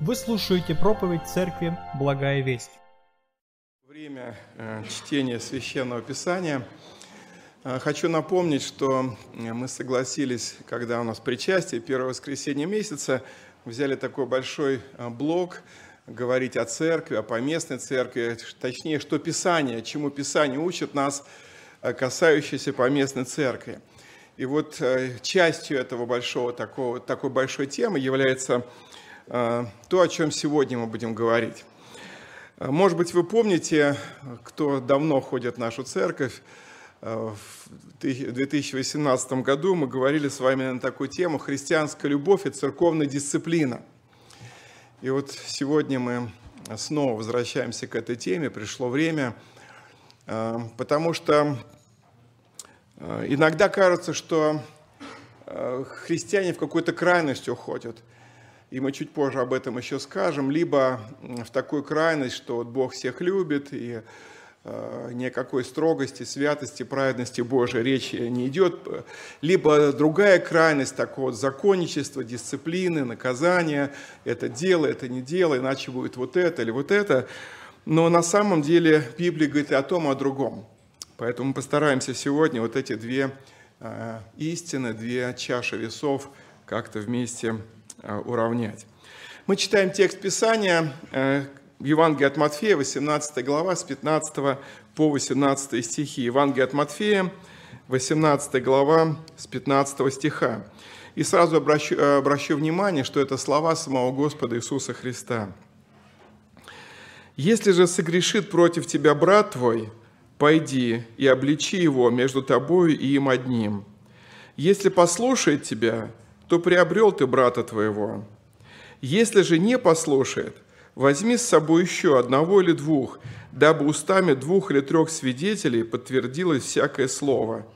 Вы слушаете проповедь Церкви «Благая весть». Время э, чтения Священного Писания. Э, хочу напомнить, что мы согласились, когда у нас причастие, первое воскресенье месяца, взяли такой большой э, блок говорить о церкви, о поместной церкви, точнее, что Писание, чему Писание учит нас, касающееся поместной церкви. И вот частью этого большого, такого, такой большой темы является Э, то, о чем сегодня мы будем говорить. Э, может быть, вы помните, кто давно ходит в нашу церковь, э, в 2018 году мы говорили с вами на такую тему «Христианская любовь и церковная дисциплина». И вот сегодня мы снова возвращаемся к этой теме, пришло время, потому что иногда кажется, что христиане в какую-то крайность уходят – и мы чуть позже об этом еще скажем, либо в такую крайность, что вот Бог всех любит, и э, никакой строгости, святости, праведности Божией речи не идет, либо другая крайность, такого вот законничества, дисциплины, наказания, это дело, это не дело, иначе будет вот это или вот это. Но на самом деле Библия говорит о том, о другом. Поэтому мы постараемся сегодня вот эти две э, истины, две чаши весов как-то вместе уравнять. Мы читаем текст Писания э, Евангелие от Матфея, 18 глава, с 15 по 18 стихи. Евангелие от Матфея, 18 глава, с 15 стиха. И сразу обращу, э, обращу внимание, что это слова самого Господа Иисуса Христа. «Если же согрешит против тебя брат твой, пойди и обличи его между тобою и им одним. Если послушает тебя, то приобрел ты брата твоего. Если же не послушает, возьми с собой еще одного или двух, дабы устами двух или трех свидетелей подтвердилось всякое слово.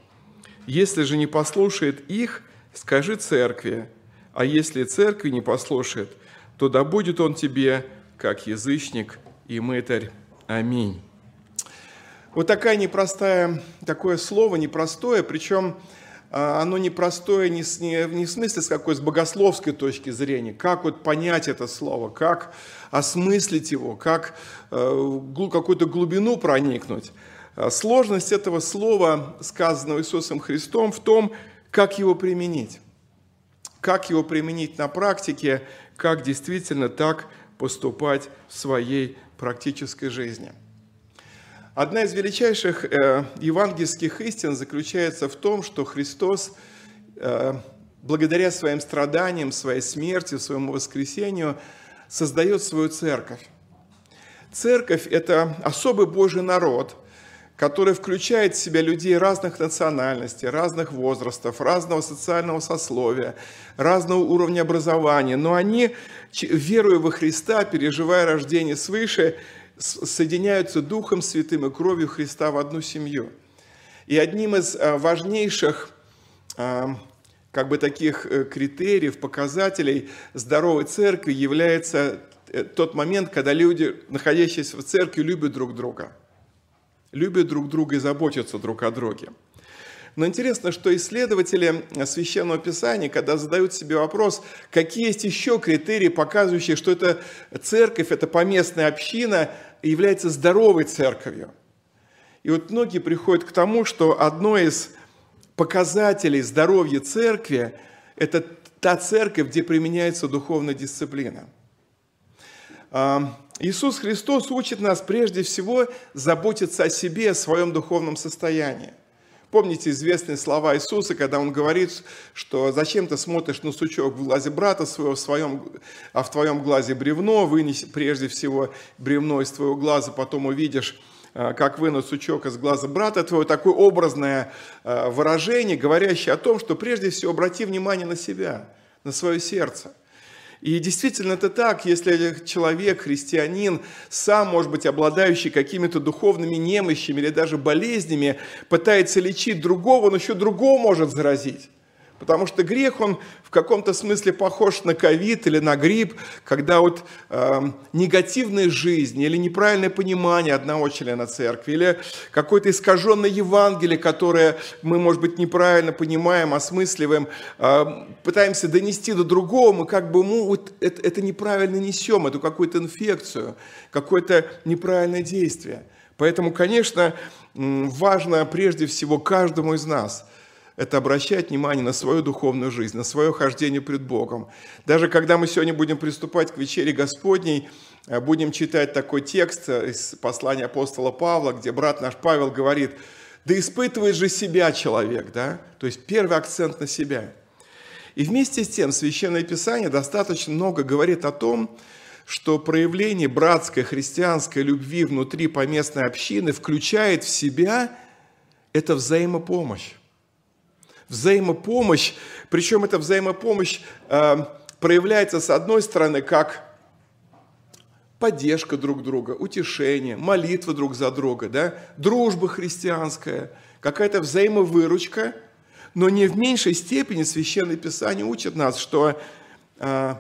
Если же не послушает их, скажи церкви, а если церкви не послушает, то да будет он тебе, как язычник и мытарь. Аминь. Вот такая непростая, такое слово непростое, причем оно непростое не, не, не в смысле с какой, с богословской точки зрения, как вот понять это слово, как осмыслить его, как э, какую-то глубину проникнуть. А, сложность этого слова, сказанного Иисусом Христом, в том, как его применить. Как его применить на практике, как действительно так поступать в своей практической жизни. Одна из величайших э, евангельских истин заключается в том, что Христос, э, благодаря своим страданиям, своей смерти, своему воскресению, создает свою церковь. Церковь – это особый Божий народ, который включает в себя людей разных национальностей, разных возрастов, разного социального сословия, разного уровня образования. Но они, веруя во Христа, переживая рождение свыше, соединяются Духом Святым и кровью Христа в одну семью. И одним из а, важнейших а, как бы таких э, критериев, показателей здоровой церкви является э, тот момент, когда люди, находящиеся в церкви, любят друг друга. Любят друг друга и заботятся друг о друге. Но интересно, что исследователи Священного Писания, когда задают себе вопрос, какие есть еще критерии, показывающие, что эта церковь, эта поместная община является здоровой церковью. И вот многие приходят к тому, что одно из показателей здоровья церкви – это та церковь, где применяется духовная дисциплина. А, Иисус Христос учит нас прежде всего заботиться о себе, о своем духовном состоянии. Помните известные слова Иисуса, когда Он говорит, что зачем ты смотришь на сучок в глазе брата своего, в своем, а в твоем глазе бревно, вынеси прежде всего бревно из твоего глаза, потом увидишь а, как вынут сучок из глаза брата твоего, такое образное а, выражение, говорящее о том, что прежде всего обрати внимание на себя, на свое сердце. И действительно это так, если человек, христианин, сам, может быть, обладающий какими-то духовными немощами или даже болезнями, пытается лечить другого, он еще другого может заразить. Потому что грех, он в каком-то смысле похож на ковид или на грипп, когда вот э, негативная жизнь или неправильное понимание одного члена церкви, или какое-то искаженное Евангелие, которое мы, может быть, неправильно понимаем, осмысливаем, э, пытаемся донести до другого, мы как бы мы вот это, это неправильно несем, эту какую-то инфекцию, какое-то неправильное действие. Поэтому, конечно, важно прежде всего каждому из нас – это обращать внимание на свою духовную жизнь, на свое хождение пред Богом. Даже когда мы сегодня будем приступать к вечере Господней, э, будем читать такой текст из послания апостола Павла, где брат наш Павел говорит, да испытывает же себя человек, да? То есть первый акцент на себя. И вместе с тем Священное Писание достаточно много говорит о том, что проявление братской христианской любви внутри поместной общины включает в себя это взаимопомощь взаимопомощь, причем эта взаимопомощь э, проявляется с одной стороны как поддержка друг друга, утешение, молитва друг за друга, да, дружба христианская, какая-то взаимовыручка, но не в меньшей степени Священное Писание учит нас, что э,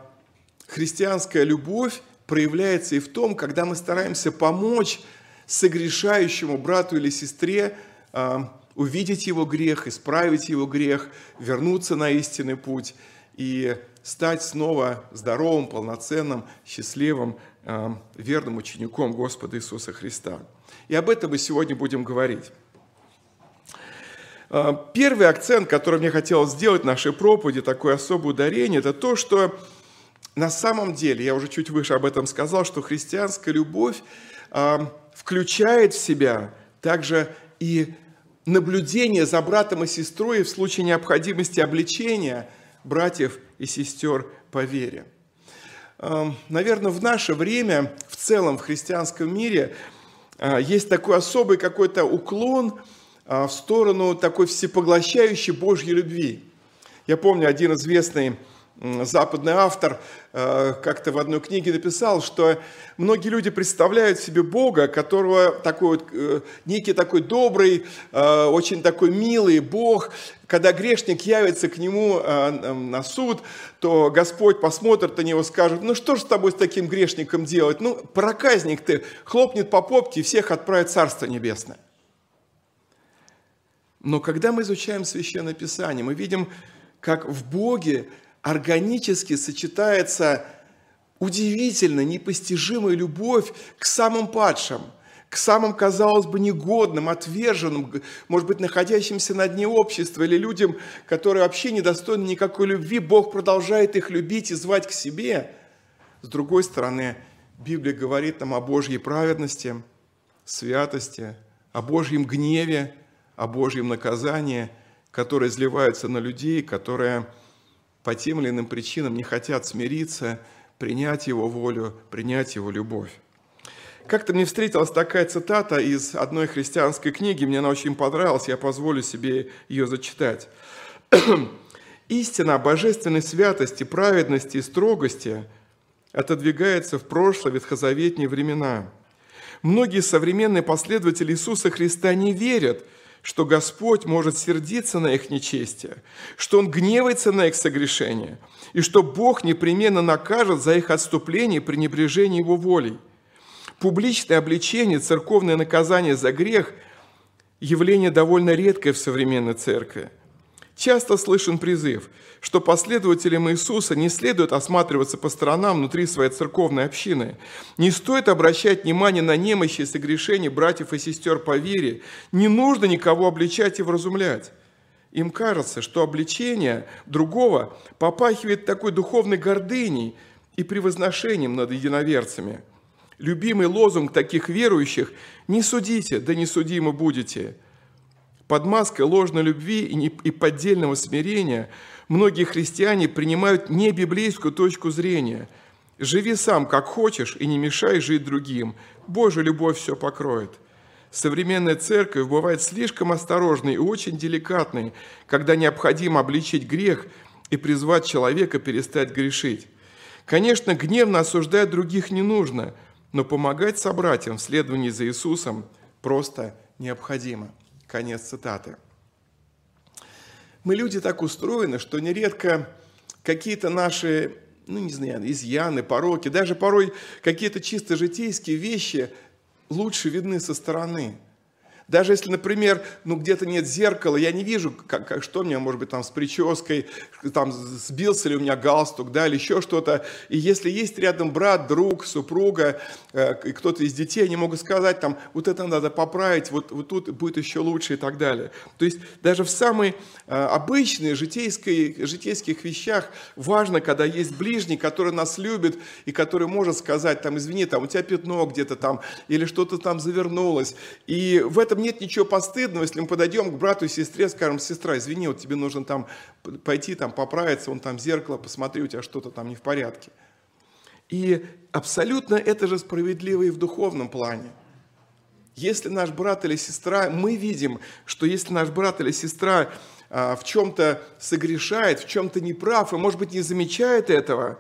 христианская любовь проявляется и в том, когда мы стараемся помочь согрешающему брату или сестре э, увидеть его грех, исправить его грех, вернуться на истинный путь и стать снова здоровым, полноценным, счастливым, э, верным учеником Господа Иисуса Христа. И об этом мы сегодня будем говорить. Э, первый акцент, который мне хотелось сделать в нашей проповеди, такое особое ударение, это то, что на самом деле, я уже чуть выше об этом сказал, что христианская любовь э, включает в себя также и наблюдение за братом и сестрой в случае необходимости обличения братьев и сестер по вере. Эм, Наверное, в наше время, в целом в христианском мире, э, есть такой особый какой-то уклон э, в сторону такой всепоглощающей Божьей любви. Я помню, один известный западный автор э, как-то в одной книге написал, что многие люди представляют себе Бога, которого такой вот, э, некий такой добрый, э, очень такой милый Бог, когда грешник явится к нему на суд, то Господь посмотрит на него и скажет, ну что же с тобой с таким грешником делать? Ну, проказник ты, хлопнет по попке и всех отправит в Царство Небесное. Но когда мы изучаем Священное Писание, мы видим, как в Боге органически сочетается удивительно непостижимая любовь к самым падшим, к самым, казалось бы, негодным, отверженным, может быть, находящимся на дне общества или людям, которые вообще недостойны никакой любви. Бог продолжает их любить и звать к себе. С другой стороны, Библия говорит нам о Божьей праведности, святости, о Божьем гневе, о Божьем наказании, которые изливаются на людей, которые по тем или иным причинам не хотят смириться, принять Его волю, принять Его любовь. Как-то мне встретилась такая цитата из одной христианской книги, мне она очень понравилась, я позволю себе ее зачитать. «Истина о божественной святости, праведности и строгости отодвигается в прошлое ветхозаветные времена. Многие современные последователи Иисуса Христа не верят – что Господь может сердиться на их нечестие, что Он гневается на их согрешение, и что Бог непременно накажет за их отступление и пренебрежение Его волей. Публичное обличение, церковное наказание за грех – явление довольно редкое в современной церкви. Часто слышен призыв – что последователям Иисуса не следует осматриваться по сторонам внутри своей церковной общины. Не стоит обращать внимание на немощи и согрешения братьев и сестер по вере. Не нужно никого обличать и вразумлять. Им кажется, что обличение другого попахивает такой духовной гордыней и превозношением над единоверцами. Любимый лозунг таких верующих «Не судите, да не судимы будете». Под маской ложной любви и поддельного смирения – многие христиане принимают не библейскую точку зрения. Живи сам, как хочешь, и не мешай жить другим. Божья любовь все покроет. Современная церковь бывает слишком осторожной и очень деликатной, когда необходимо обличить грех и призвать человека перестать грешить. Конечно, гневно осуждать других не нужно, но помогать собратьям в следовании за Иисусом просто необходимо. Конец цитаты. Мы люди так устроены, что нередко какие-то наши, ну не знаю, изъяны, пороки, даже порой какие-то чисто житейские вещи лучше видны со стороны – даже если, например, ну где-то нет зеркала, я не вижу, как, как, что у меня, может быть, там с прической, там сбился ли у меня галстук, да, или еще что-то. И если есть рядом брат, друг, супруга, э, кто-то из детей, они могут сказать, там, вот это надо поправить, вот, вот тут будет еще лучше и так далее. То есть даже в самой э, обычной житейской, житейских вещах важно, когда есть ближний, который нас любит и который может сказать, там, извини, там, у тебя пятно где-то там, или что-то там завернулось. И в этом нет ничего постыдного, если мы подойдем к брату и сестре, скажем, сестра, извини, вот тебе нужно там пойти там поправиться, он там зеркало, посмотри, у тебя что-то там не в порядке. И абсолютно это же справедливо и в духовном плане. Если наш брат или сестра, мы видим, что если наш брат или сестра а, в чем-то согрешает, в чем-то неправ, и, может быть, не замечает этого,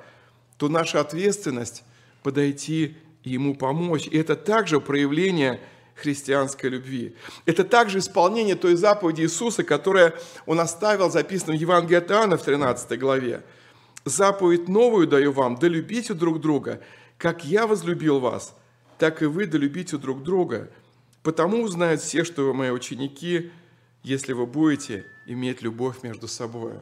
то наша ответственность подойти ему помочь. И это также проявление христианской любви. Это также исполнение той заповеди Иисуса, которая Он оставил, записанном в Евангелии от Иоанна в 13 главе. «Заповедь новую даю вам, да любите друг друга, как я возлюбил вас, так и вы да любите друг друга. Потому узнают все, что вы мои ученики, если вы будете иметь любовь между собой».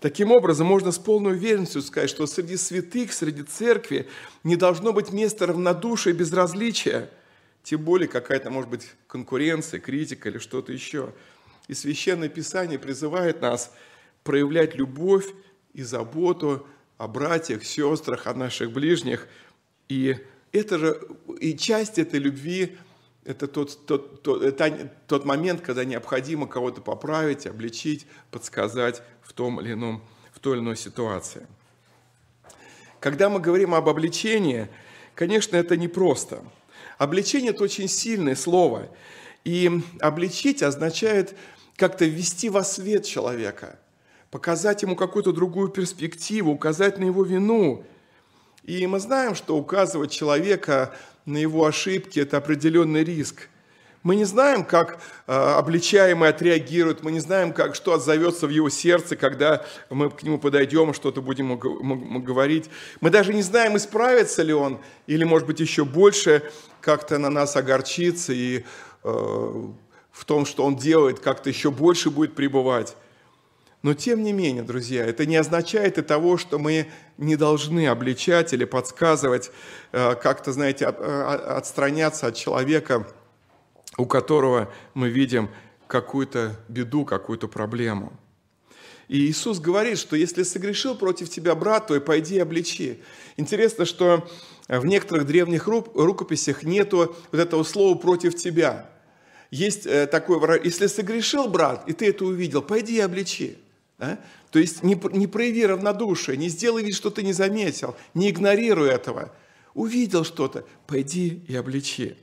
Таким образом, можно с полной уверенностью сказать, что среди святых, среди церкви не должно быть места равнодушия и безразличия – тем более какая-то, может быть, конкуренция, критика или что-то еще. И Священное Писание призывает нас проявлять любовь и заботу о братьях, сестрах, о наших ближних. И это же, и часть этой любви – это тот, тот, тот, тот момент, когда необходимо кого-то поправить, обличить, подсказать в том или ином, в той или иной ситуации. Когда мы говорим об обличении, конечно, это непросто – Обличение – это очень сильное слово. И обличить означает как-то ввести во свет человека, показать ему какую-то другую перспективу, указать на его вину. И мы знаем, что указывать человека на его ошибки – это определенный риск – мы не знаем, как э, обличаемый отреагирует, мы не знаем, как, что отзовется в его сердце, когда мы к нему подойдем что-то будем ему говорить. Мы даже не знаем, исправится ли он, или, может быть, еще больше как-то на нас огорчится и э, в том, что он делает, как-то еще больше будет пребывать. Но тем не менее, друзья, это не означает и того, что мы не должны обличать или подсказывать, э, как-то, знаете, э, отстраняться от человека, у которого мы видим какую-то беду, какую-то проблему. И Иисус говорит, что если согрешил против тебя брат, то и пойди и обличи. Интересно, что в некоторых древних рукописях нету вот этого слова «против тебя». Есть э, такое если согрешил брат, и ты это увидел, пойди и обличи. Да? То есть не, не прояви равнодушие, не сделай вид, что ты не заметил, не игнорируй этого. Увидел что-то, пойди и обличи.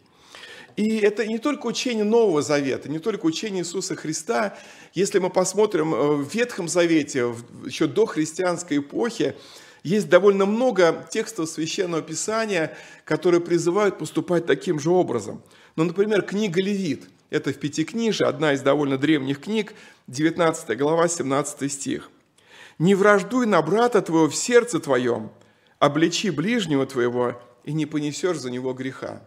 И это не только учение Нового Завета, не только учение Иисуса Христа. Если мы посмотрим э, в Ветхом Завете, еще до христианской эпохи, есть довольно много текстов Священного Писания, которые призывают поступать таким же образом. Ну, например, книга Левит. Это в Пятикнижии, одна из довольно древних книг, 19 глава, 17 стих. «Не враждуй на брата твоего в сердце твоем, обличи ближнего твоего, и не понесешь за него греха».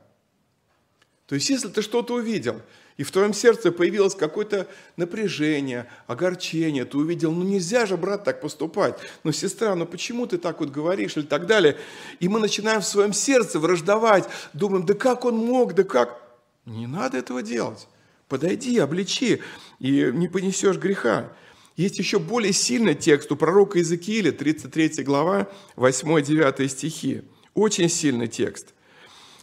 То есть, если ты что-то увидел, и в твоем сердце появилось какое-то напряжение, огорчение, ты увидел, ну нельзя же, брат, так поступать, ну сестра, ну почему ты так вот говоришь, или так далее. И мы начинаем в своем сердце враждовать, думаем, да как он мог, да как... Не надо этого делать. Подойди, обличи, и не понесешь греха. Есть еще более сильный текст у пророка Иезекииля, 33 глава, 8-9 стихи. Очень сильный текст.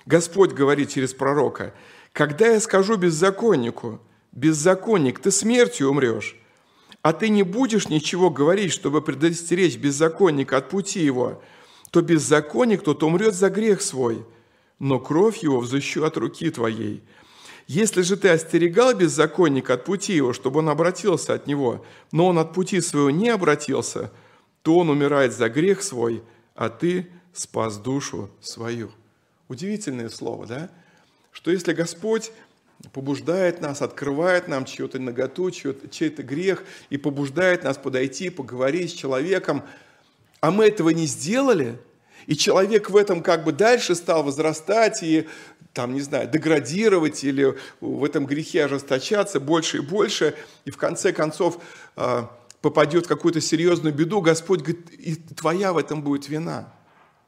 Господь говорит через пророка, «Когда я скажу беззаконнику, беззаконник, ты смертью умрешь, а ты не будешь ничего говорить, чтобы предостеречь беззаконника от пути его, то беззаконник тот умрет за грех свой, но кровь его взыщу от руки твоей. Если же ты остерегал беззаконника от пути его, чтобы он обратился от него, но он от пути своего не обратился, то он умирает за грех свой, а ты спас душу свою». Удивительное слово, да? Что если Господь побуждает нас, открывает нам чью-то наготу, чей-то грех и побуждает нас подойти, поговорить с человеком, а мы этого не сделали, и человек в этом как бы дальше стал возрастать и, там, не знаю, деградировать или в этом грехе ожесточаться больше и больше, и в конце концов а, попадет в какую-то серьезную беду, Господь говорит, и твоя в этом будет вина.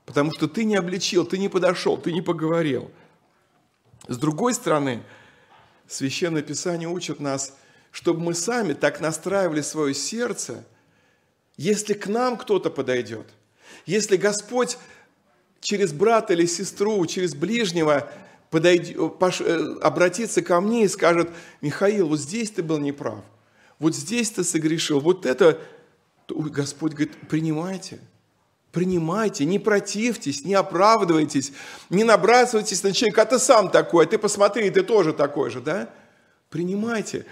Потому что ты не обличил, ты не подошел, ты не поговорил. С другой стороны, Священное Писание учит нас, чтобы мы сами так настраивали свое сердце, если к нам кто-то подойдет, если Господь через брата или сестру, через ближнего подойдет, э, обратится ко мне и скажет, Михаил, вот здесь ты был неправ, вот здесь ты согрешил, вот это, Господь говорит, принимайте – Принимайте, не противьтесь, не оправдывайтесь, не набрасывайтесь на человека, а ты сам такой, ты посмотри, ты тоже такой же, да? Принимайте.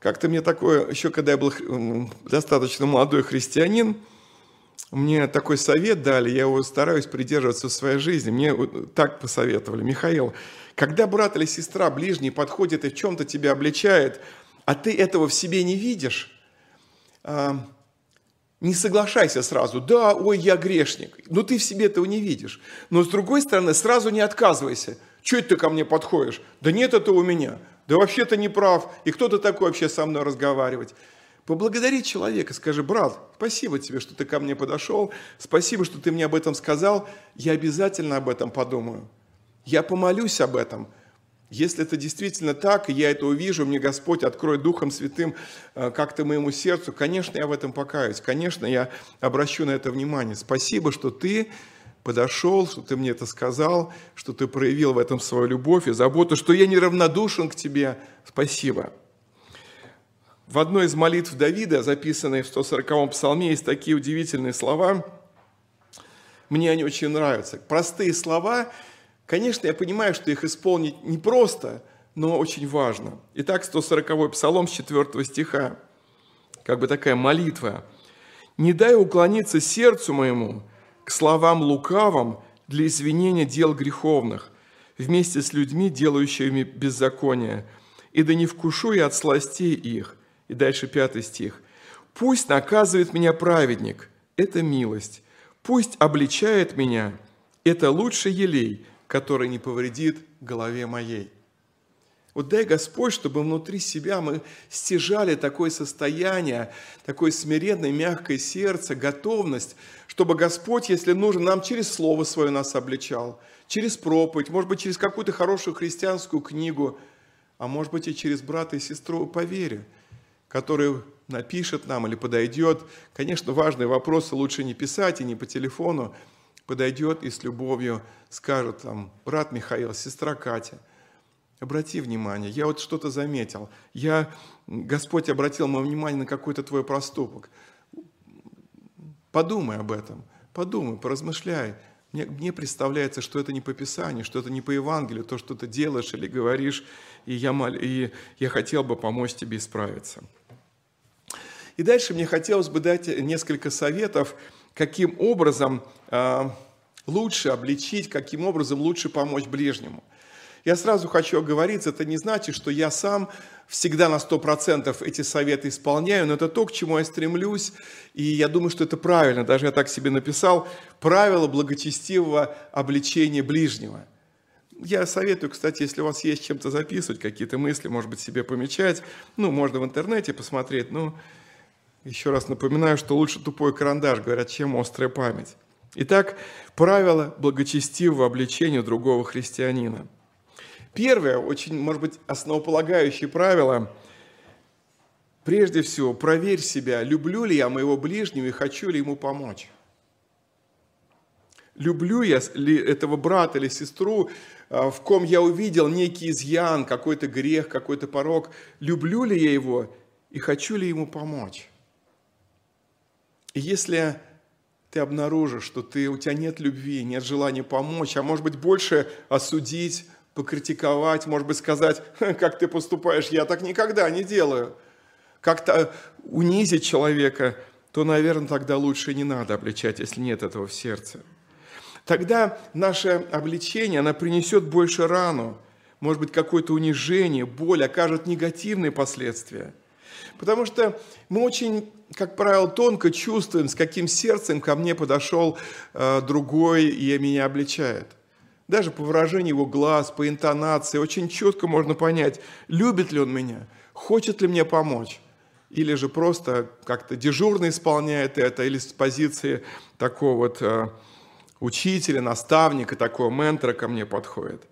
Как-то мне такое, еще когда я был достаточно молодой христианин, мне такой совет дали, я его стараюсь придерживаться в своей жизни. Мне так посоветовали, Михаил, когда брат или сестра ближний подходит и в чем-то тебя обличает, а ты этого в себе не видишь, а, не соглашайся сразу, да, ой, я грешник, но ты в себе этого не видишь. Но с другой стороны, сразу не отказывайся. Чего ты ко мне подходишь? Да нет, это у меня. Да вообще ты не прав. И кто ты такой вообще со мной разговаривать? Поблагодари человека, скажи, брат, спасибо тебе, что ты ко мне подошел, спасибо, что ты мне об этом сказал, я обязательно об этом подумаю. Я помолюсь об этом – если это действительно так, и я это увижу, мне Господь откроет Духом Святым э, как-то моему сердцу, конечно, я в этом покаюсь, конечно, я обращу на это внимание. Спасибо, что ты подошел, что ты мне это сказал, что ты проявил в этом свою любовь и заботу, что я неравнодушен к тебе. Спасибо. В одной из молитв Давида, записанной в 140-м псалме, есть такие удивительные слова. Мне они очень нравятся. Простые слова, Конечно, я понимаю, что их исполнить непросто, но очень важно. Итак, 140-й псалом с 4 стиха, как бы такая молитва. «Не дай уклониться сердцу моему к словам лукавым для извинения дел греховных, вместе с людьми, делающими беззаконие, и да не вкушу я от сластей их». И дальше пятый стих. «Пусть наказывает меня праведник, это милость, пусть обличает меня, это лучше елей, который не повредит голове моей. Вот дай Господь, чтобы внутри себя мы стяжали такое состояние, такое смиренное, мягкое сердце, готовность, чтобы Господь, если нужно, нам через Слово Свое нас обличал, через проповедь, может быть, через какую-то хорошую христианскую книгу, а может быть и через брата и сестру по вере, который напишет нам или подойдет. Конечно, важные вопросы лучше не писать и не по телефону, подойдет и с любовью скажет там, брат Михаил, сестра Катя, обрати внимание, я вот что-то заметил, я, Господь обратил мое внимание на какой-то твой проступок. Подумай об этом, подумай, поразмышляй. Мне, мне представляется, что это не по Писанию, что это не по Евангелию, то, что ты делаешь или говоришь, и я, мол, и я хотел бы помочь тебе исправиться. И дальше мне хотелось бы дать несколько советов, каким образом а, лучше обличить, каким образом лучше помочь ближнему. Я сразу хочу оговориться, это не значит, что я сам всегда на 100% эти советы исполняю, но это то, к чему я стремлюсь, и я думаю, что это правильно, даже я так себе написал, правило благочестивого обличения ближнего. Я советую, кстати, если у вас есть чем-то записывать, какие-то мысли, может быть, себе помечать, ну, можно в интернете посмотреть, ну, еще раз напоминаю, что лучше тупой карандаш, говорят, чем острая память. Итак, правило благочестивого обличения другого христианина. Первое, очень, может быть, основополагающее правило – Прежде всего, проверь себя, люблю ли я моего ближнего и хочу ли ему помочь. Люблю я ли этого брата или сестру, а, в ком я увидел некий изъян, какой-то грех, какой-то порог. Люблю ли я его и хочу ли ему помочь? И если ты обнаружишь, что ты, у тебя нет любви, нет желания помочь, а может быть больше осудить, покритиковать, может быть сказать, как ты поступаешь, я так никогда не делаю, как-то унизить человека, то, наверное, тогда лучше не надо обличать, если нет этого в сердце. Тогда наше обличение, оно принесет больше рану, может быть, какое-то унижение, боль окажет негативные последствия. Потому что мы очень, как правило, тонко чувствуем, с каким сердцем ко мне подошел э, другой и меня обличает. Даже по выражению его глаз, по интонации, очень четко можно понять, любит ли он меня, хочет ли мне помочь. Или же просто как-то дежурно исполняет это, или с позиции такого вот э, учителя, наставника, такого ментора ко мне подходит.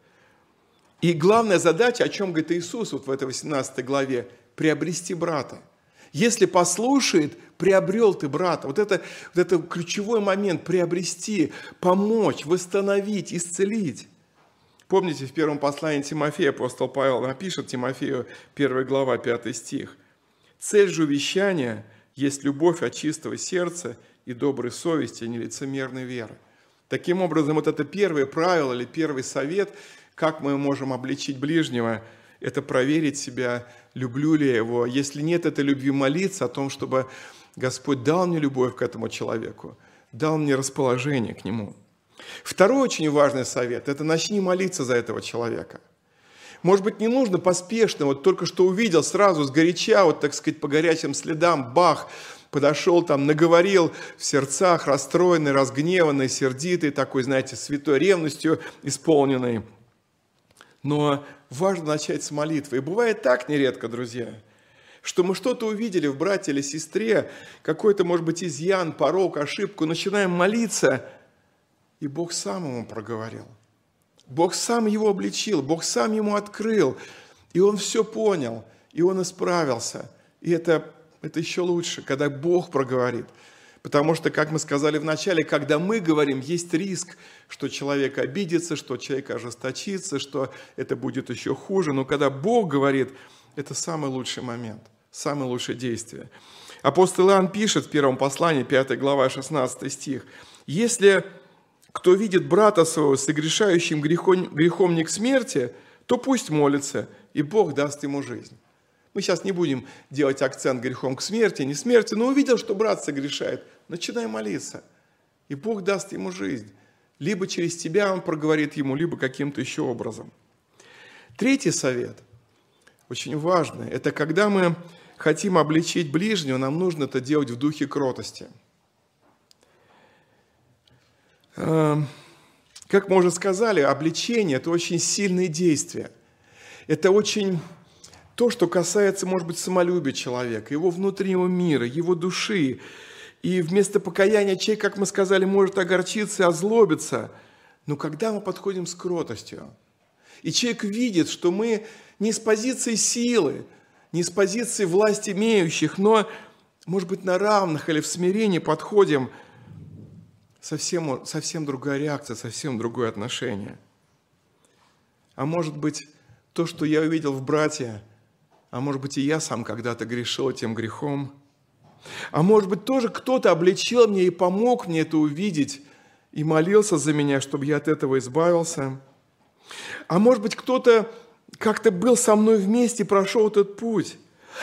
И главная задача, о чем говорит Иисус вот в этой 18 главе, приобрести брата. Если послушает, приобрел ты брата. Вот это, вот это ключевой момент – приобрести, помочь, восстановить, исцелить. Помните, в первом послании Тимофея апостол Павел напишет Тимофею, 1 глава, 5 стих. «Цель же увещания есть любовь от чистого сердца и доброй совести, а не лицемерной веры». Таким образом, вот это первое правило или первый совет, как мы можем обличить ближнего, это проверить себя, люблю ли я его. Если нет этой любви, молиться о том, чтобы Господь дал мне любовь к этому человеку, дал мне расположение к нему. Второй очень важный совет – это начни молиться за этого человека. Может быть, не нужно поспешно, вот только что увидел, сразу с горяча, вот так сказать, по горячим следам, бах, подошел там, наговорил в сердцах, расстроенный, разгневанный, сердитый, такой, знаете, святой ревностью исполненный – но важно начать с молитвы. И бывает так нередко, друзья, что мы что-то увидели в брате или сестре, какой-то, может быть, изъян, порог, ошибку, начинаем молиться, и Бог сам ему проговорил. Бог сам его обличил, Бог сам ему открыл, и он все понял, и он исправился. И это, это еще лучше, когда Бог проговорит – Потому что, как мы сказали в начале, когда мы говорим, есть риск, что человек обидится, что человек ожесточится, что это будет еще хуже. Но когда Бог говорит, это самый лучший момент, самое лучшее действие. Апостол Иоанн пишет в первом послании, 5 глава, 16 стих, «Если кто видит брата своего согрешающим грехом, грехом не к смерти, то пусть молится, и Бог даст ему жизнь». Мы сейчас не будем делать акцент грехом к смерти, не смерти, но увидел, что брат согрешает, начинай молиться, и Бог даст ему жизнь. Либо через тебя он проговорит ему, либо каким-то еще образом. Третий совет, очень важный, это когда мы хотим обличить ближнего, нам нужно это делать в духе кротости. Эм, как мы уже сказали, обличение – это очень сильные действия. Это очень то, что касается, может быть, самолюбия человека, его внутреннего мира, его души. И вместо покаяния человек, как мы сказали, может огорчиться и озлобиться. Но когда мы подходим с кротостью, и человек видит, что мы не с позиции силы, не с позиции власти имеющих, но, может быть, на равных или в смирении подходим, совсем, совсем другая реакция, совсем другое отношение. А может быть, то, что я увидел в брате, а может быть, и я сам когда-то грешил тем грехом. А может быть, тоже кто-то обличил мне и помог мне это увидеть, и молился за меня, чтобы я от этого избавился. А может быть, кто-то как-то был со мной вместе прошел этот путь.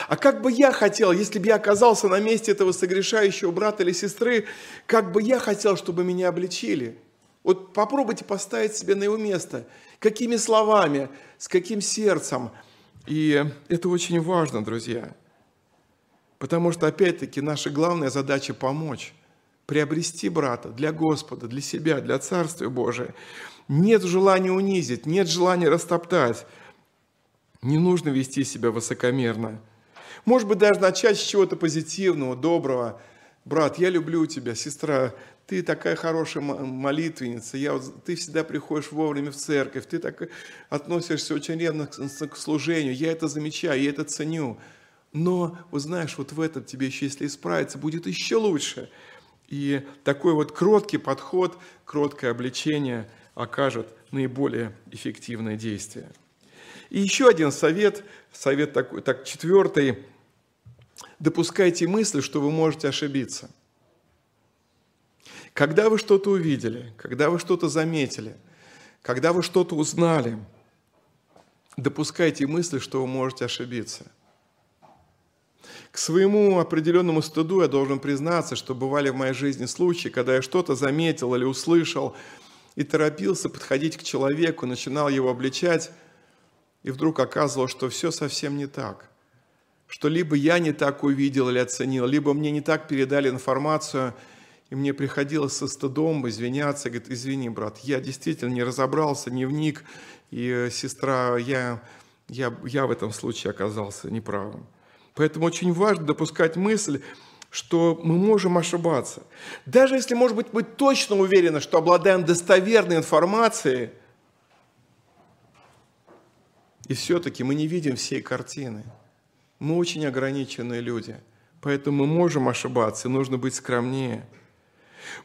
А как бы я хотел, если бы я оказался на месте этого согрешающего брата или сестры, как бы я хотел, чтобы меня обличили? Вот попробуйте поставить себя на его место. Какими словами, с каким сердцем – и это очень важно, друзья. Потому что, опять-таки, наша главная задача – помочь, приобрести брата для Господа, для себя, для Царствия Божия. Нет желания унизить, нет желания растоптать. Не нужно вести себя высокомерно. Может быть, даже начать с чего-то позитивного, доброго. Брат, я люблю тебя, сестра, ты такая хорошая молитвенница, я, ты всегда приходишь вовремя в церковь, ты так относишься очень ревно к служению, я это замечаю, я это ценю. Но, вы знаешь, вот в этом тебе еще, если исправиться, будет еще лучше. И такой вот кроткий подход, кроткое обличение окажет наиболее эффективное действие. И еще один совет, совет такой, так, четвертый. Допускайте мысли, что вы можете ошибиться – когда вы что-то увидели, когда вы что-то заметили, когда вы что-то узнали, допускайте мысли, что вы можете ошибиться. К своему определенному стыду я должен признаться, что бывали в моей жизни случаи, когда я что-то заметил или услышал и торопился подходить к человеку, начинал его обличать, И вдруг оказывалось, что все совсем не так. Что либо я не так увидел или оценил, либо мне не так передали информацию, и мне приходилось со стыдом извиняться, говорит, извини, брат, я действительно не разобрался, не вник, и э, сестра, я, я, я в этом случае оказался неправым. Поэтому очень важно допускать мысль, что мы можем ошибаться. Даже если, может быть, мы точно уверены, что обладаем достоверной информацией, и все-таки мы не видим всей картины. Мы очень ограниченные люди, поэтому мы можем ошибаться, и нужно быть скромнее.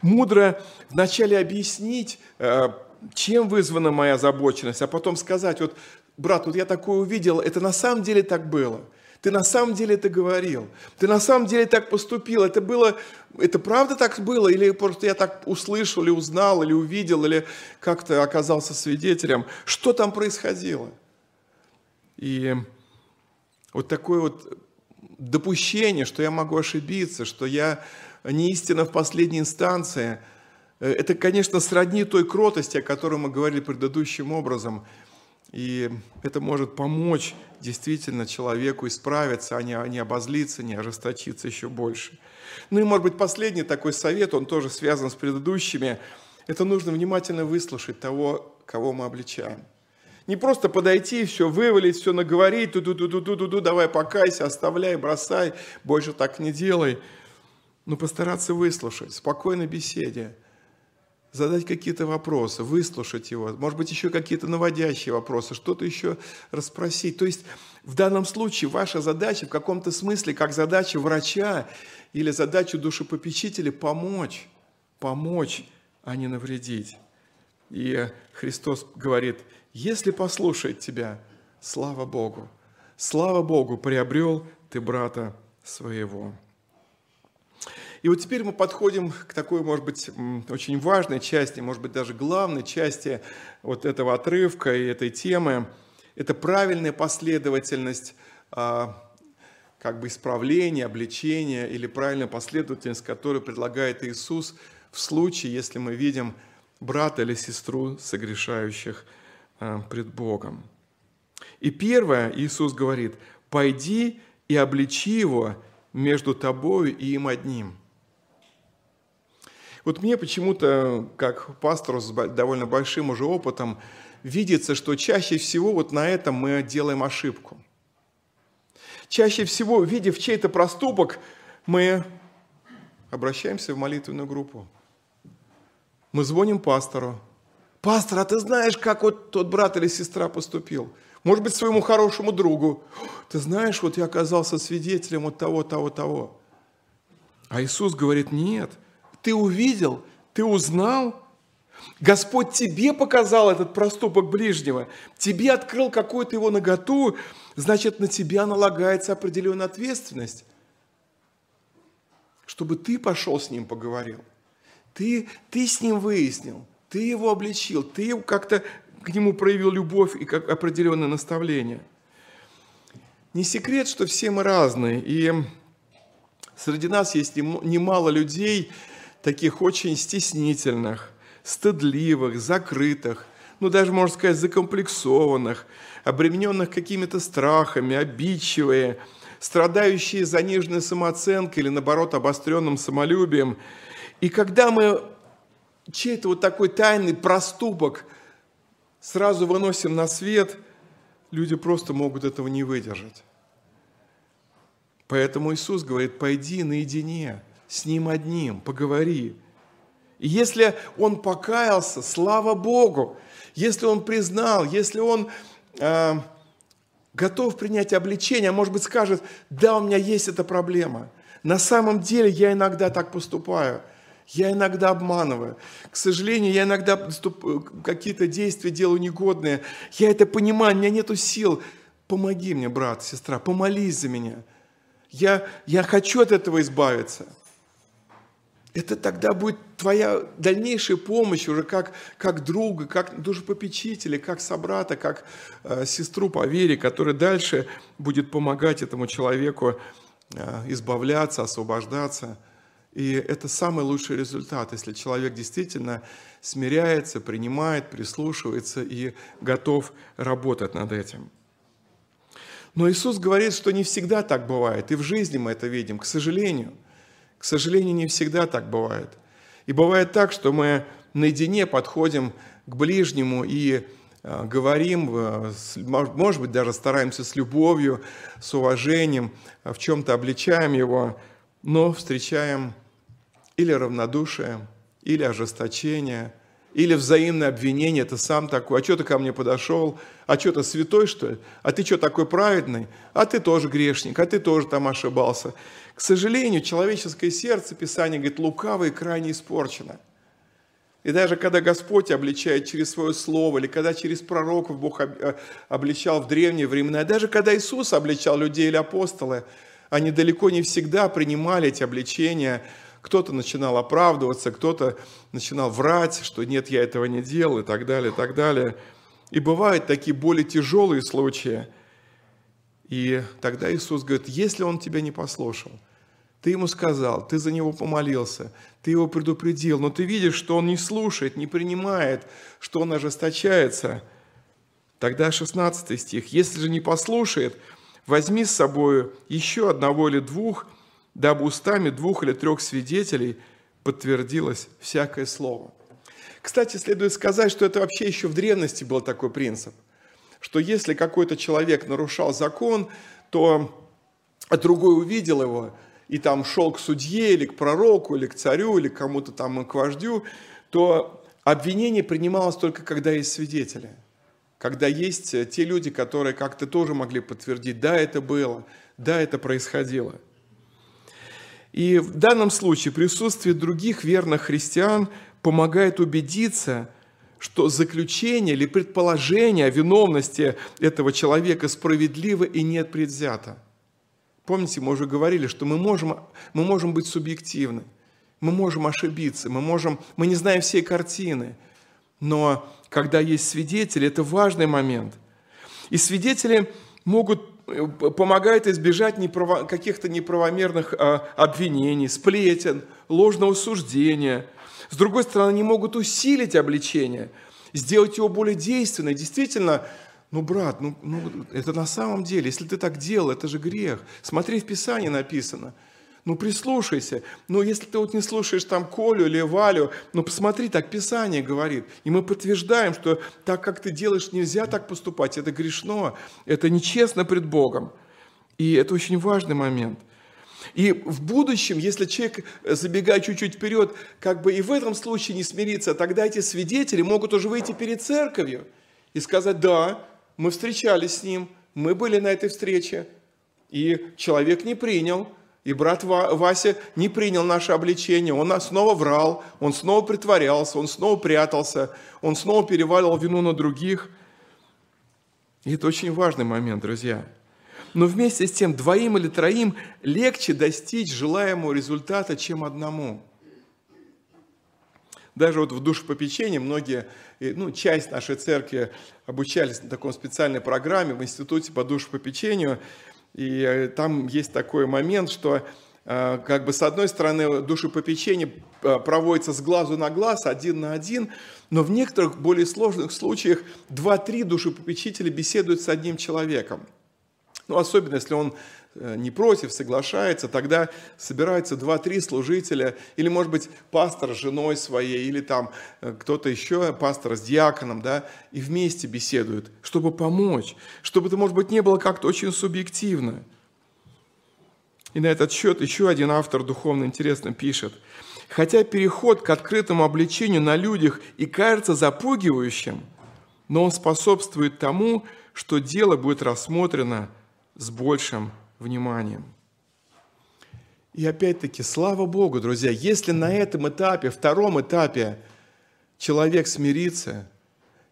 Мудро вначале объяснить, э, чем вызвана моя озабоченность, а потом сказать, вот, брат, вот я такое увидел, это на самом деле так было – ты на самом деле это говорил. Ты на самом деле так поступил. Это было, это правда так было? Или просто я так услышал, или узнал, или увидел, или как-то оказался свидетелем? Что там происходило? И вот такое вот допущение, что я могу ошибиться, что я не истина в последней инстанции, э, это, конечно, сродни той кротости, о которой мы говорили предыдущим образом – и это может помочь действительно человеку исправиться, а не, а не обозлиться, не ожесточиться еще больше. Ну и, может быть, последний такой совет, он тоже связан с предыдущими. Это нужно внимательно выслушать того, кого мы обличаем. Не просто подойти, все вывалить, все наговорить, ту-ду-ду-ду-ду-ду, давай покайся, оставляй, бросай, больше так не делай. Но постараться выслушать, спокойной беседе – задать какие-то вопросы, выслушать его, может быть, еще какие-то наводящие вопросы, что-то еще расспросить. То есть в данном случае ваша задача в каком-то смысле, как задача врача или задача душепопечителя, помочь, помочь, а не навредить. И Христос говорит, если послушает тебя, слава Богу, слава Богу, приобрел ты брата своего. И вот теперь мы подходим к такой, может быть, очень важной части, может быть, даже главной части вот этого отрывка и этой темы. Это правильная последовательность а, как бы исправления, обличения или правильная последовательность, которую предлагает Иисус в случае, если мы видим брата или сестру, согрешающих а, пред Богом. И первое, Иисус говорит, «Пойди и обличи его между тобою и им одним». Вот мне почему-то, как пастору с довольно большим уже опытом, видится, что чаще всего вот на этом мы делаем ошибку. Чаще всего, увидев чей-то проступок, мы обращаемся в молитвенную группу. Мы звоним пастору. Пастор, а ты знаешь, как вот тот брат или сестра поступил? Может быть, своему хорошему другу. Ты знаешь, вот я оказался свидетелем вот того, того, того. А Иисус говорит, нет – ты увидел, ты узнал, Господь тебе показал этот проступок ближнего, тебе открыл какую-то его наготу, значит, на тебя налагается определенная ответственность, чтобы ты пошел с ним поговорил. Ты, ты с ним выяснил, ты его обличил, ты как-то к нему проявил любовь и как определенное наставление. Не секрет, что все мы разные, и среди нас есть немало людей, таких очень стеснительных, стыдливых, закрытых, ну даже, можно сказать, закомплексованных, обремененных какими-то страхами, обидчивые, страдающие заниженной самооценкой или, наоборот, обостренным самолюбием. И когда мы чей-то вот такой тайный проступок сразу выносим на свет, люди просто могут этого не выдержать. Поэтому Иисус говорит, пойди наедине – с ним одним, поговори. И если он покаялся, слава Богу, если он признал, если он э, готов принять обличение, а может быть скажет, да, у меня есть эта проблема. На самом деле я иногда так поступаю. Я иногда обманываю. К сожалению, я иногда какие-то действия делаю негодные. Я это понимаю, у меня нету сил. Помоги мне, брат, сестра, помолись за меня. Я, я хочу от этого избавиться это тогда будет твоя дальнейшая помощь уже как, как друга, как душепопечителя, как собрата, как э, сестру по вере, которая дальше будет помогать этому человеку э, избавляться, освобождаться. И это самый лучший результат, если человек действительно смиряется, принимает, прислушивается и готов работать над этим. Но Иисус говорит, что не всегда так бывает. И в жизни мы это видим, к сожалению. К сожалению, не всегда так бывает. И бывает так, что мы наедине подходим к ближнему и э, говорим, э, может быть, даже стараемся с любовью, с уважением, в чем-то обличаем его, но встречаем или равнодушие, или ожесточение, или взаимное обвинение, ты сам такой, а что ты ко мне подошел, а что ты святой, что ли, а ты что такой праведный, а ты тоже грешник, а ты тоже там ошибался. К сожалению, человеческое сердце, Писание говорит, лукаво и крайне испорчено. И даже когда Господь обличает через свое слово, или когда через пророков Бог э, обличал в древние времена, даже когда Иисус обличал людей или апостолы, они далеко не всегда принимали эти обличения, кто-то начинал оправдываться, кто-то начинал врать, что нет, я этого не делал и так далее, и так далее. И бывают такие более тяжелые случаи. И тогда Иисус говорит, если он тебя не послушал, ты ему сказал, ты за него помолился, ты его предупредил, но ты видишь, что он не слушает, не принимает, что он ожесточается. Тогда 16 стих. Если же не послушает, возьми с собой еще одного или двух – дабы устами двух или трех свидетелей подтвердилось всякое слово. Кстати, следует сказать, что это вообще еще в древности был такой принцип, что если какой-то человек нарушал закон, то другой увидел его и там шел к судье или к пророку, или к царю, или к кому-то там к вождю, то обвинение принималось только когда есть свидетели, когда есть те люди, которые как-то тоже могли подтвердить, да, это было, да, это происходило – и в данном случае присутствие других верных христиан помогает убедиться, что заключение или предположение о виновности этого человека справедливо и нет предвзято. Помните, мы уже говорили, что мы можем, мы можем быть субъективны, мы можем ошибиться, мы, можем, мы не знаем всей картины, но когда есть свидетели, это важный момент. И свидетели могут помогает избежать неправо, каких-то неправомерных а, обвинений, сплетен, ложного суждения. С другой стороны, они могут усилить обличение, сделать его более действенным. Действительно, ну, брат, ну, ну, это на самом деле, если ты так делал, это же грех. Смотри, в Писании написано – ну, прислушайся. Ну, если ты вот не слушаешь там Колю или Валю, ну, посмотри, так Писание говорит. И мы подтверждаем, что так, как ты делаешь, нельзя так поступать. Это грешно, это нечестно пред Богом. И это очень важный момент. И в будущем, если человек, э, забегает чуть-чуть вперед, как бы и в этом случае не смирится, тогда эти свидетели могут уже выйти перед церковью и сказать, да, мы встречались с ним, мы были на этой встрече, и человек не принял – и брат Вася не принял наше обличение, он снова врал, он снова притворялся, он снова прятался, он снова переваливал вину на других. И это очень важный момент, друзья. Но вместе с тем двоим или троим легче достичь желаемого результата, чем одному. Даже вот в душепопечении многие, ну, часть нашей церкви обучались на таком специальной программе в институте по душепопечению, и э, там есть такой момент, что э, как бы с одной стороны душепопечение э, проводится с глазу на глаз, один на один, но в некоторых более сложных случаях два-три душепопечителя беседуют с одним человеком. Ну, особенно если он не против, соглашается, тогда собираются два-три служителя, или, может быть, пастор с женой своей, или там э, кто-то еще, пастор с диаконом, да, и вместе беседуют, чтобы помочь, чтобы это, может быть, не было как-то очень субъективно. И на этот счет еще один автор духовно интересно пишет. Хотя переход к открытому обличению на людях и кажется запугивающим, но он способствует тому, что дело будет рассмотрено с большим вниманием. И опять-таки, слава Богу, друзья, если на этом этапе, втором этапе, человек смирится,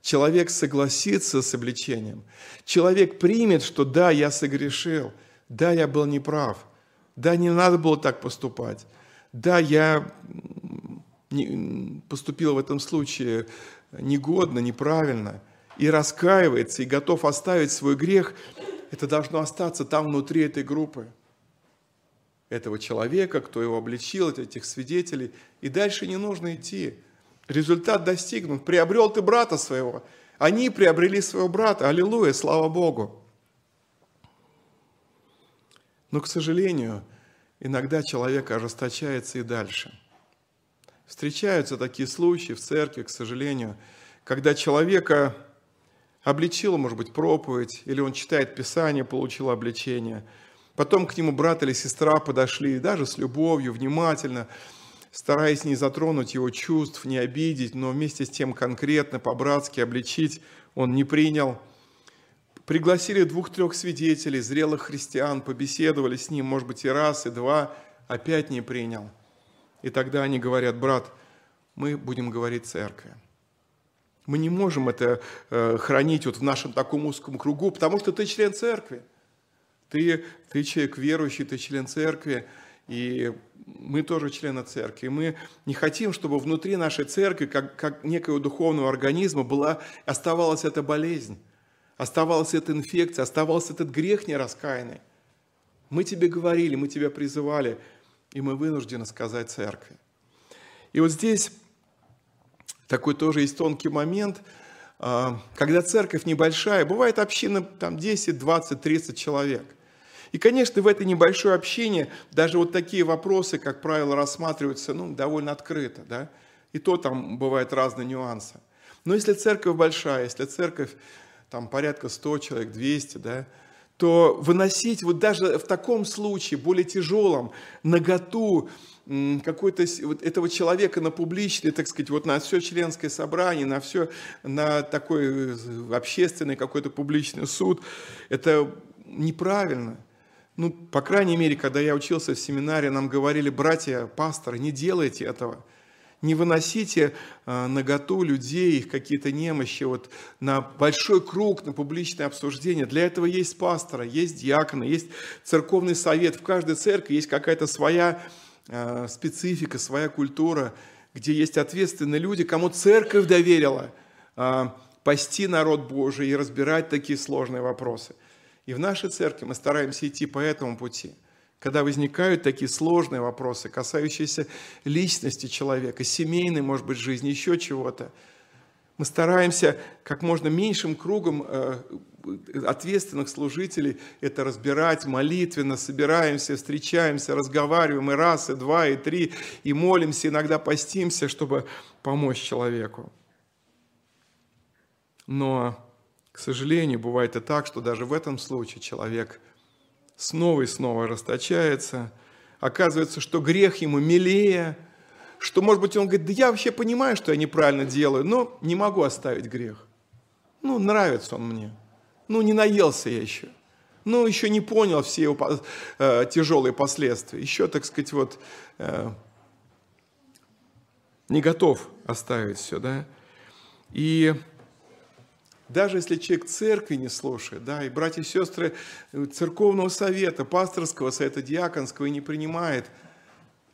человек согласится с обличением, человек примет, что да, я согрешил, да, я был неправ, да, не надо было так поступать, да, я поступил в этом случае негодно, неправильно, и раскаивается, и готов оставить свой грех – это должно остаться там внутри этой группы, этого человека, кто его обличил, этих свидетелей. И дальше не нужно идти. Результат достигнут. Приобрел ты брата своего. Они приобрели своего брата. Аллилуйя, слава Богу. Но, к сожалению, иногда человек ожесточается и дальше. Встречаются такие случаи в церкви, к сожалению, когда человека обличила, может быть, проповедь, или он читает Писание, получил обличение. Потом к нему брат или сестра подошли, даже с любовью, внимательно, стараясь не затронуть его чувств, не обидеть, но вместе с тем конкретно, по-братски обличить, он не принял. Пригласили двух-трех свидетелей, зрелых христиан, побеседовали с ним, может быть, и раз, и два, опять не принял. И тогда они говорят, брат, мы будем говорить церкви. Мы не можем это э, хранить вот в нашем таком узком кругу, потому что ты член церкви. Ты, ты человек верующий, ты член церкви, и мы тоже члены церкви. Мы не хотим, чтобы внутри нашей церкви, как, как некого духовного организма, была, оставалась эта болезнь, оставалась эта инфекция, оставался этот грех нераскаянный. Мы тебе говорили, мы тебя призывали, и мы вынуждены сказать церкви. И вот здесь такой тоже есть тонкий момент, а, когда церковь небольшая, бывает община там 10, 20, 30 человек. И, конечно, в этой небольшой общине даже вот такие вопросы, как правило, рассматриваются ну, довольно открыто. Да? И то там бывают разные нюансы. Но если церковь большая, если церковь там порядка 100 человек, 200, да, то выносить вот даже в таком случае, более тяжелом, наготу, какой-то вот этого человека на публичный, так сказать, вот на все членское собрание, на все, на такой э, общественный какой-то публичный суд, это неправильно. Ну, по крайней мере, когда я учился в семинаре, нам говорили, братья, пасторы, не делайте этого. Не выносите э, наготу людей, их какие-то немощи вот, на большой круг, на публичное обсуждение. Для этого есть пастора, есть диаконы, есть церковный совет. В каждой церкви есть какая-то своя Э, специфика, своя культура, где есть ответственные люди, кому церковь доверила э, пасти народ Божий и разбирать такие сложные вопросы. И в нашей церкви мы стараемся идти по этому пути. Когда возникают такие сложные вопросы, касающиеся личности человека, семейной, может быть, жизни, еще чего-то, мы стараемся как можно меньшим кругом э, ответственных служителей это разбирать молитвенно, собираемся, встречаемся, разговариваем и раз, и два, и три, и молимся, иногда постимся, чтобы помочь человеку. Но, к сожалению, бывает и так, что даже в этом случае человек снова и снова расточается, оказывается, что грех ему милее, что, может быть, он говорит, да я вообще понимаю, что я неправильно делаю, но не могу оставить грех. Ну, нравится он мне ну не наелся я еще, ну еще не понял все его э, тяжелые последствия, еще, так сказать, вот э, не готов оставить все, да. И даже если человек церкви не слушает, да, и братья и сестры церковного совета, пасторского совета, диаконского и не принимает,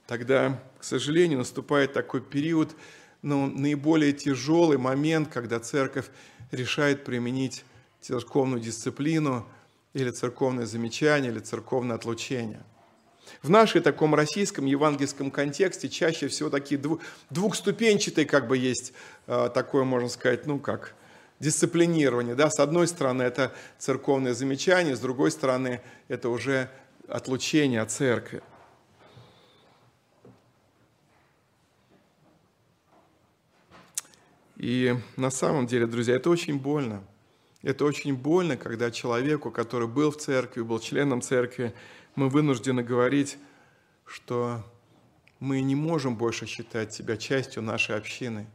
тогда, к сожалению, наступает такой период, ну, наиболее тяжелый момент, когда церковь решает применить церковную дисциплину или церковное замечание, или церковное отлучение. В нашей таком российском евангельском контексте чаще всего такие двухступенчатые как бы есть э, такое, можно сказать, ну как, дисциплинирование. Да? С одной стороны это церковное замечание, с другой стороны это уже отлучение от церкви. И на самом деле, друзья, это очень больно – это очень больно, когда человеку, который был в церкви, был членом церкви, мы вынуждены говорить, что мы не можем больше считать тебя частью нашей общины.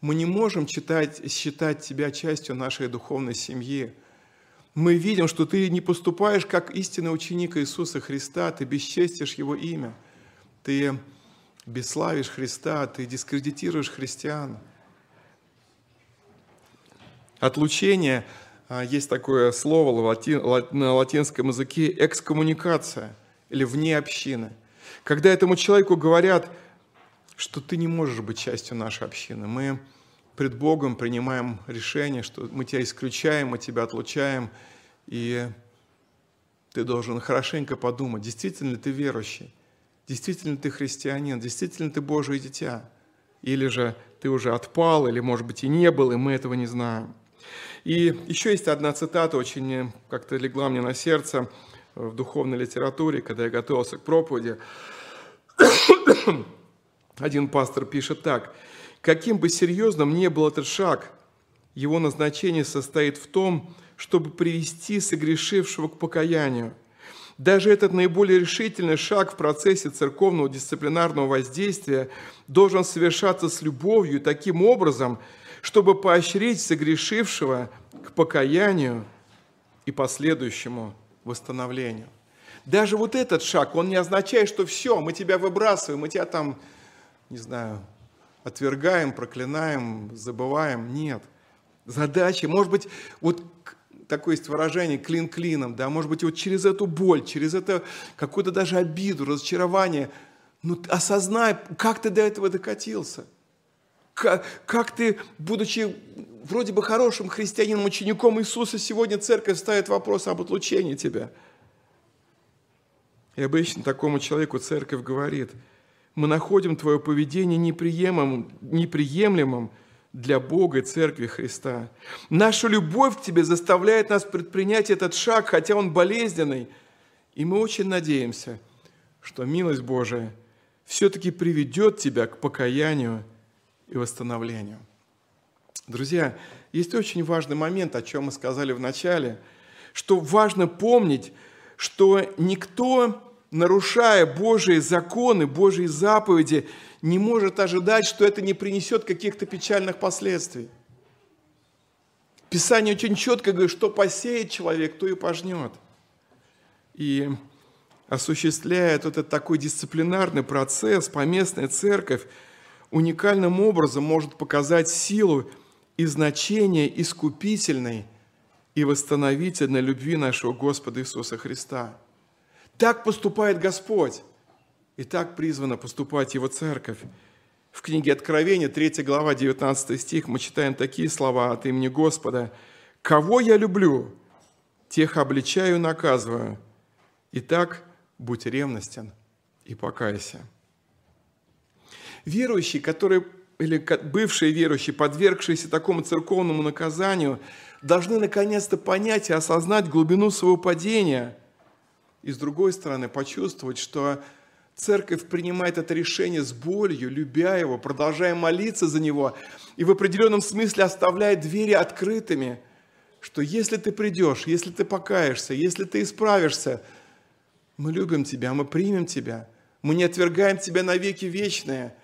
Мы не можем читать, считать тебя частью нашей духовной семьи. Мы видим, что ты не поступаешь как истинный ученик Иисуса Христа, ты бесчестишь Его имя, ты бесславишь Христа, ты дискредитируешь христиан – Отлучение, а, есть такое слово на латинском языке, экскоммуникация или вне общины. Когда этому человеку говорят, что ты не можешь быть частью нашей общины, мы пред Богом принимаем решение, что мы тебя исключаем, мы тебя отлучаем, и ты должен хорошенько подумать, действительно ли ты верующий, действительно ли ты христианин, действительно ли ты Божие дитя, или же ты уже отпал, или, может быть, и не был, и мы этого не знаем. И еще есть одна цитата, очень как-то легла мне на сердце. в духовной литературе, когда я готовился к проповеди. Один пастор пишет так. «Каким бы серьезным ни был этот шаг, его назначение состоит в том, чтобы привести согрешившего к покаянию. Даже этот наиболее решительный шаг в процессе церковного дисциплинарного воздействия должен совершаться с любовью таким образом, чтобы поощрить согрешившего к покаянию и последующему восстановлению. Даже вот этот шаг, он не означает, что все, мы тебя выбрасываем, мы тебя там, не знаю, отвергаем, проклинаем, забываем. Нет. Задача, может быть, вот такое есть выражение клин клином, да, может быть, вот через эту боль, через это какую-то даже обиду, разочарование, ну, осознай, как ты до этого докатился. Как, как ты, будучи вроде бы хорошим христианином, учеником Иисуса, сегодня церковь ставит вопрос об отлучении тебя. И обычно такому человеку церковь говорит, мы находим твое поведение неприемлемым, неприемлемым для Бога и Церкви Христа. Наша любовь к Тебе заставляет нас предпринять этот шаг, хотя он болезненный. И мы очень надеемся, что милость Божия все-таки приведет тебя к покаянию и восстановлению. Друзья, есть очень важный момент, о чем мы сказали в начале, что важно помнить, что никто, нарушая Божьи законы, Божьи заповеди, не может ожидать, что это не принесет каких-то печальных последствий. Писание очень четко говорит, что посеет человек, то и пожнет. И осуществляет этот такой дисциплинарный процесс, поместная церковь уникальным образом может показать силу и значение искупительной и восстановительной любви нашего Господа Иисуса Христа. Так поступает Господь. И так призвана поступать Его церковь. В книге Откровения, 3 глава, 19 стих, мы читаем такие слова от имени Господа. «Кого я люблю, тех обличаю и наказываю. Итак, будь ревностен и покайся». Верующие, которые или бывшие верующие, подвергшиеся такому церковному наказанию, должны наконец-то понять и осознать глубину своего падения. И с другой стороны, почувствовать, что Церковь принимает это решение с болью, любя его, продолжая молиться за него и в определенном смысле оставляет двери открытыми, что если ты придешь, если ты покаешься, если ты исправишься, мы любим тебя, мы примем тебя, мы не отвергаем тебя на веки вечные –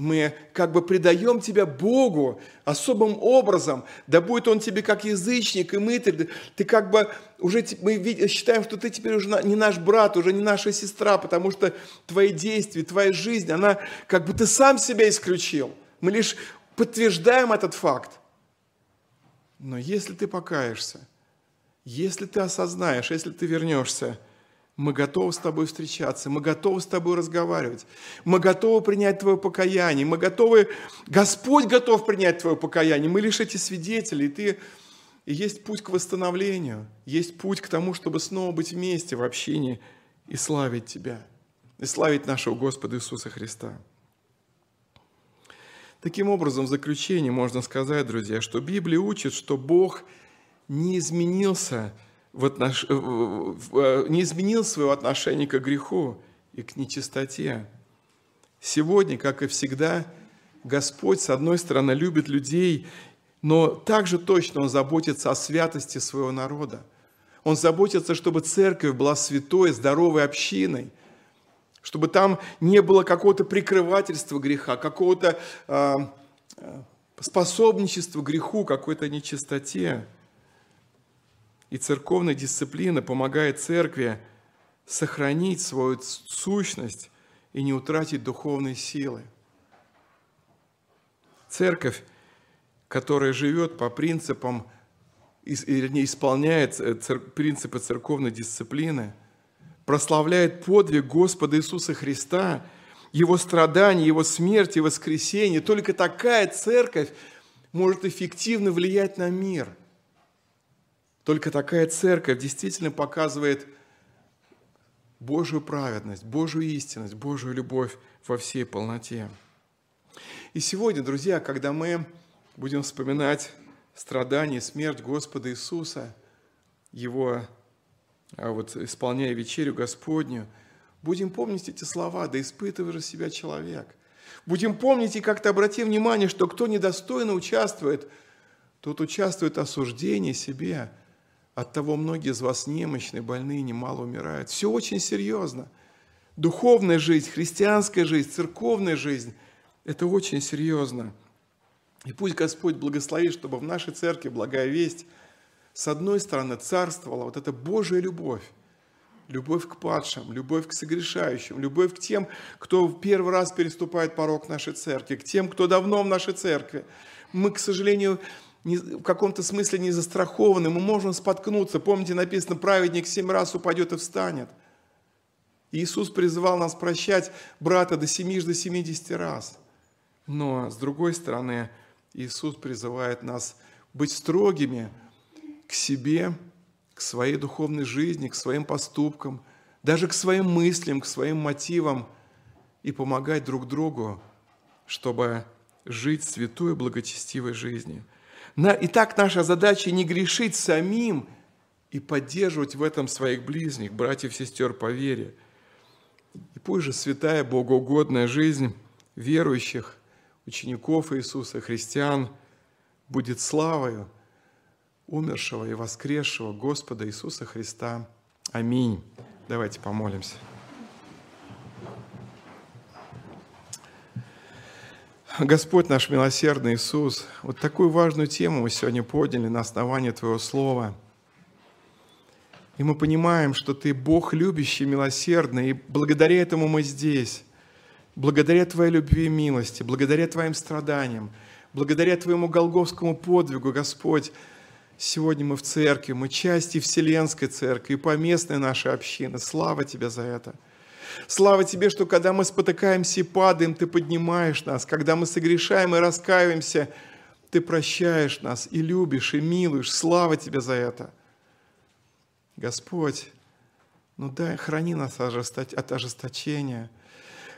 мы как бы предаем тебя Богу особым образом, да будет Он тебе как язычник и мытарь, ты как бы уже, мы считаем, что ты теперь уже не наш брат, уже не наша сестра, потому что твои действия, твоя жизнь, она как бы ты сам себя исключил. Мы лишь подтверждаем этот факт. Но если ты покаешься, если ты осознаешь, если ты вернешься – мы готовы с тобой встречаться, мы готовы с тобой разговаривать, мы готовы принять твое покаяние, мы готовы, Господь готов принять твое покаяние, мы лишь эти свидетели, и ты, и есть путь к восстановлению, есть путь к тому, чтобы снова быть вместе в общении и славить Тебя, и славить нашего Господа Иисуса Христа. Таким образом, в заключение можно сказать, друзья, что Библия учит, что Бог не изменился – в отнош... Э, не изменил своего отношения к греху и к нечистоте. Сегодня, как и всегда, Господь, с одной стороны, любит людей, но также точно Он заботится о святости своего народа. Он заботится, чтобы церковь была святой, здоровой общиной, чтобы там не было какого-то прикрывательства греха, какого-то э, способничества греху, какой-то нечистоте. И церковная дисциплина помогает церкви сохранить свою сущность и не утратить духовной силы. Церковь, которая живет по принципам, не исполняет э, принципы церковной дисциплины, прославляет подвиг Господа Иисуса Христа, Его страдания, Его смерть и воскресение. Только такая церковь может эффективно влиять на мир – только такая церковь действительно показывает Божью праведность, Божью истинность, Божью любовь во всей полноте. И сегодня, друзья, когда мы будем вспоминать страдания смерть Господа Иисуса, Его а вот исполняя вечерю Господню, будем помнить эти слова, да испытывай же себя человек. Будем помнить и как-то обратим внимание, что кто недостойно участвует, тот участвует в осуждении себе. От того многие из вас немощные, больные, немало умирают. Все очень серьезно. Духовная жизнь, христианская жизнь, церковная жизнь – это очень серьезно. И пусть Господь благословит, чтобы в нашей церкви благая весть с одной стороны царствовала вот эта Божья любовь, любовь к падшим, любовь к согрешающим, любовь к тем, кто в первый раз переступает порог нашей церкви, к тем, кто давно в нашей церкви. Мы, к сожалению, в каком-то смысле не застрахованы, мы можем споткнуться. Помните, написано, праведник семь раз упадет и встанет. Иисус призывал нас прощать брата до семи, до семидесяти раз. Но, с другой стороны, Иисус призывает нас быть строгими к себе, к своей духовной жизни, к своим поступкам, даже к своим мыслям, к своим мотивам и помогать друг другу, чтобы жить святой, благочестивой жизнью. Итак, наша задача не грешить самим и поддерживать в этом своих ближних, братьев сестер по вере. И пусть же святая, богоугодная жизнь верующих, учеников Иисуса, христиан, будет славою умершего и воскресшего Господа Иисуса Христа. Аминь. Давайте помолимся. Господь наш милосердный Иисус, вот такую важную тему мы сегодня подняли на основании Твоего Слова. И мы понимаем, что Ты Бог любящий, милосердный, и благодаря этому мы здесь. Благодаря Твоей любви и милости, благодаря Твоим страданиям, благодаря Твоему Голговскому подвигу, Господь, сегодня мы в церкви, мы части Вселенской церкви и поместной нашей общины. Слава Тебе за это – Слава Тебе, что когда мы спотыкаемся и падаем, Ты поднимаешь нас. Когда мы согрешаем и раскаиваемся, Ты прощаешь нас и любишь, и милуешь. Слава Тебе за это. Господь, ну дай, храни нас от ожесточения.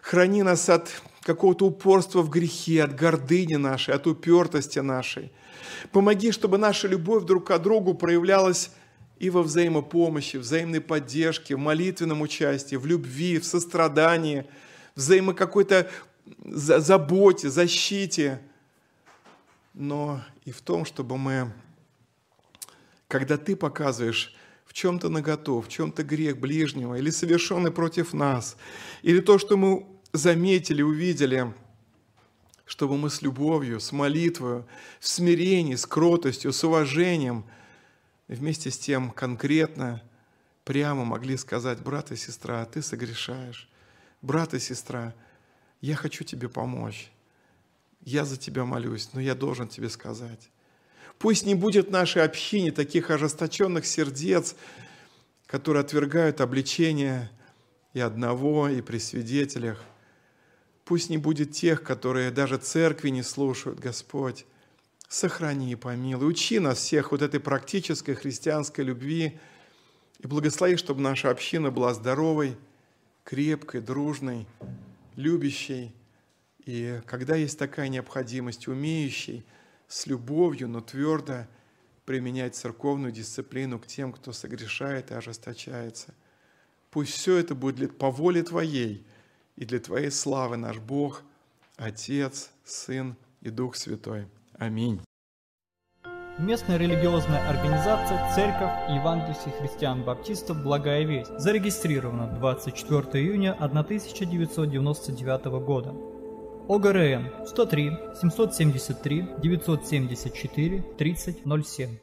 Храни нас от какого-то упорства в грехе, от гордыни нашей, от упертости нашей. Помоги, чтобы наша любовь друг к другу проявлялась и во взаимопомощи, взаимной поддержке, в молитвенном участии, в любви, в сострадании, взаимо какой-то заботе, защите, но и в том, чтобы мы, когда ты показываешь в чем-то наготу, в чем-то грех ближнего или совершенный против нас, или то, что мы заметили, увидели, чтобы мы с любовью, с молитвой, в смирении, с кротостью, с уважением – вместе с тем конкретно, прямо могли сказать, брат и сестра, ты согрешаешь. Брат и сестра, я хочу тебе помочь. Я за тебя молюсь, но я должен тебе сказать. Пусть не будет в нашей общине таких ожесточенных сердец, которые отвергают обличение и одного, и при свидетелях. Пусть не будет тех, которые даже церкви не слушают, Господь сохрани и помилуй. Учи нас всех вот этой практической христианской любви и благослови, чтобы наша община была здоровой, крепкой, дружной, любящей. И когда есть такая необходимость, умеющей с любовью, но твердо применять церковную дисциплину к тем, кто согрешает и ожесточается. Пусть все это будет по воле Твоей и для Твоей славы наш Бог, Отец, Сын и Дух Святой. Аминь. Местная религиозная организация Церковь Евангельских христиан-баптистов «Благая весть» зарегистрирована 24 июня 1999 года. ОГРН 103 773 974 3007